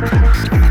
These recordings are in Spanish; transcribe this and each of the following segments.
Thank you.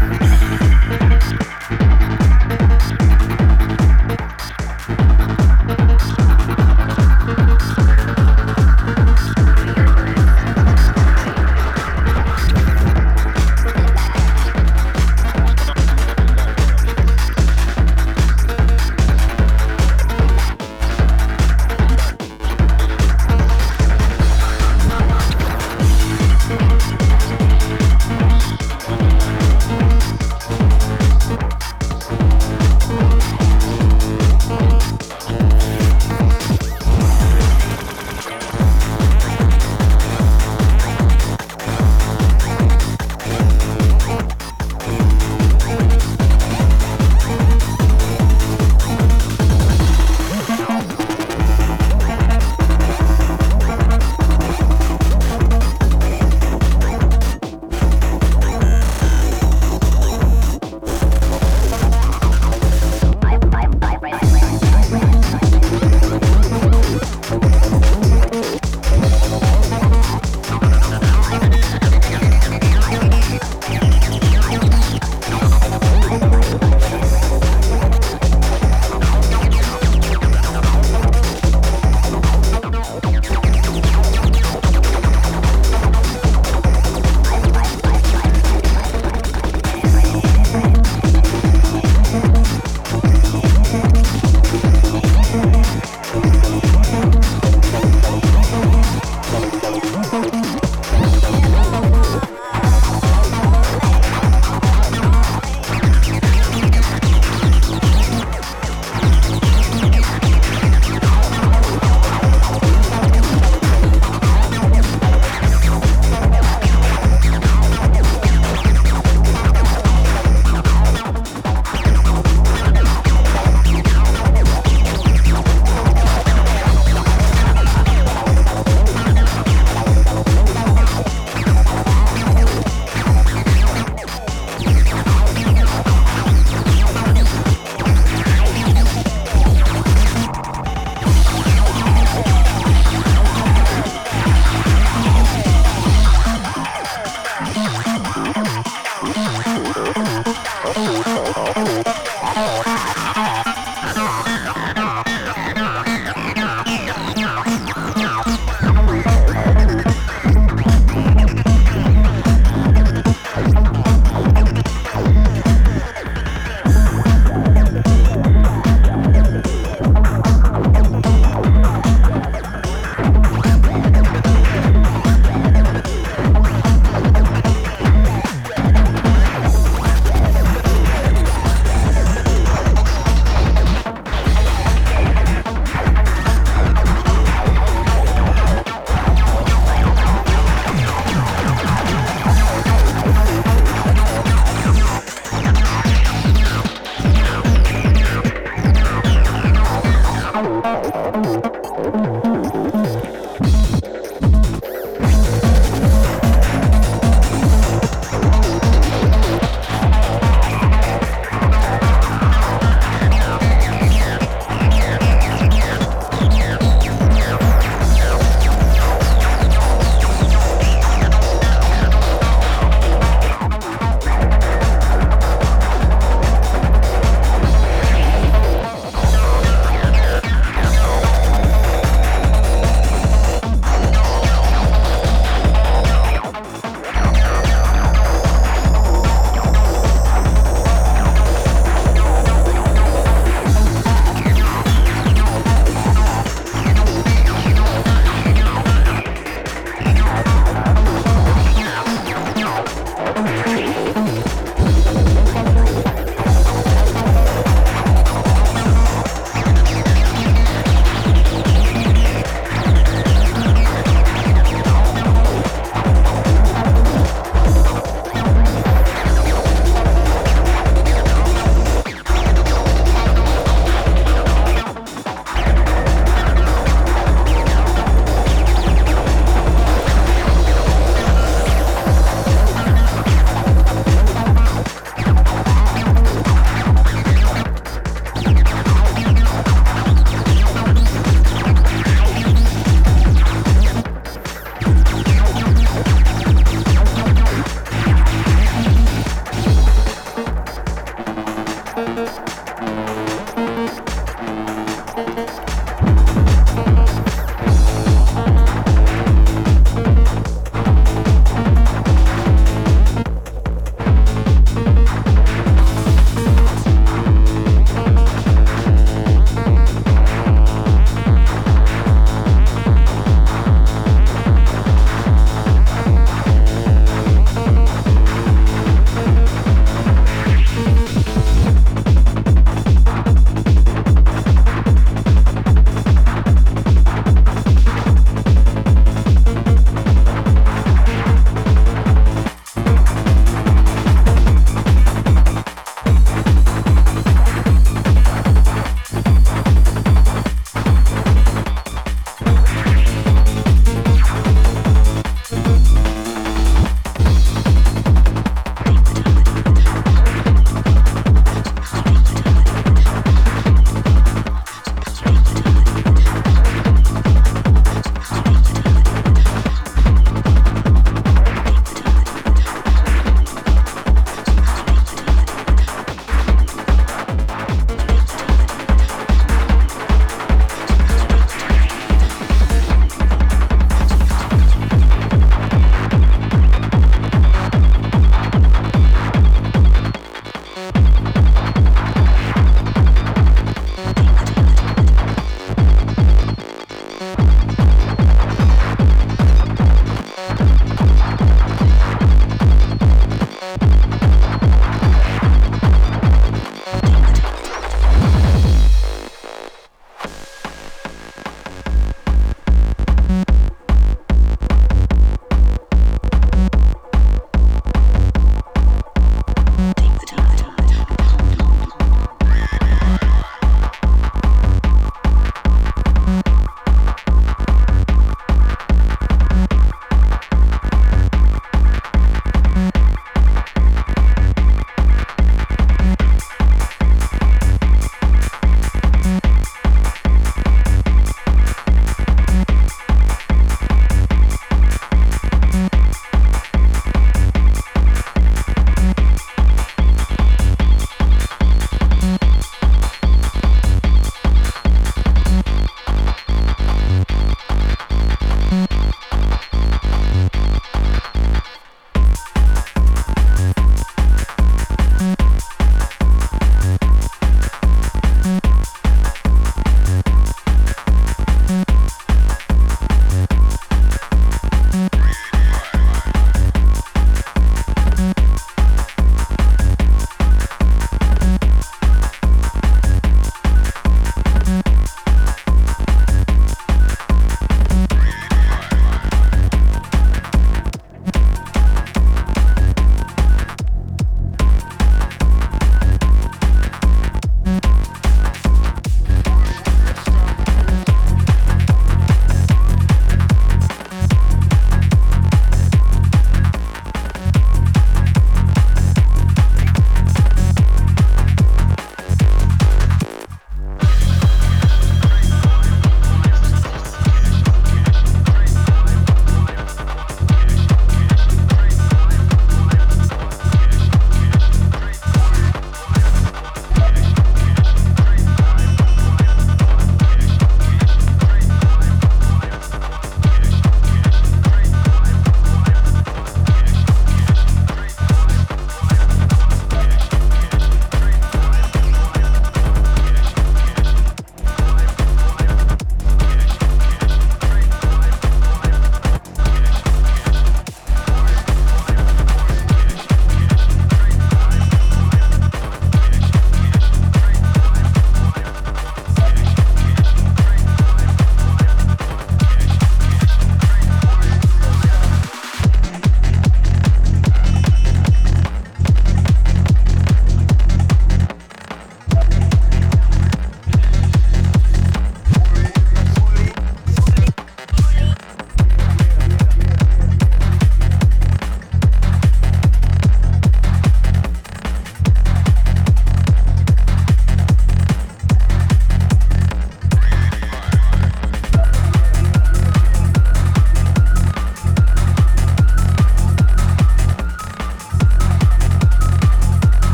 Música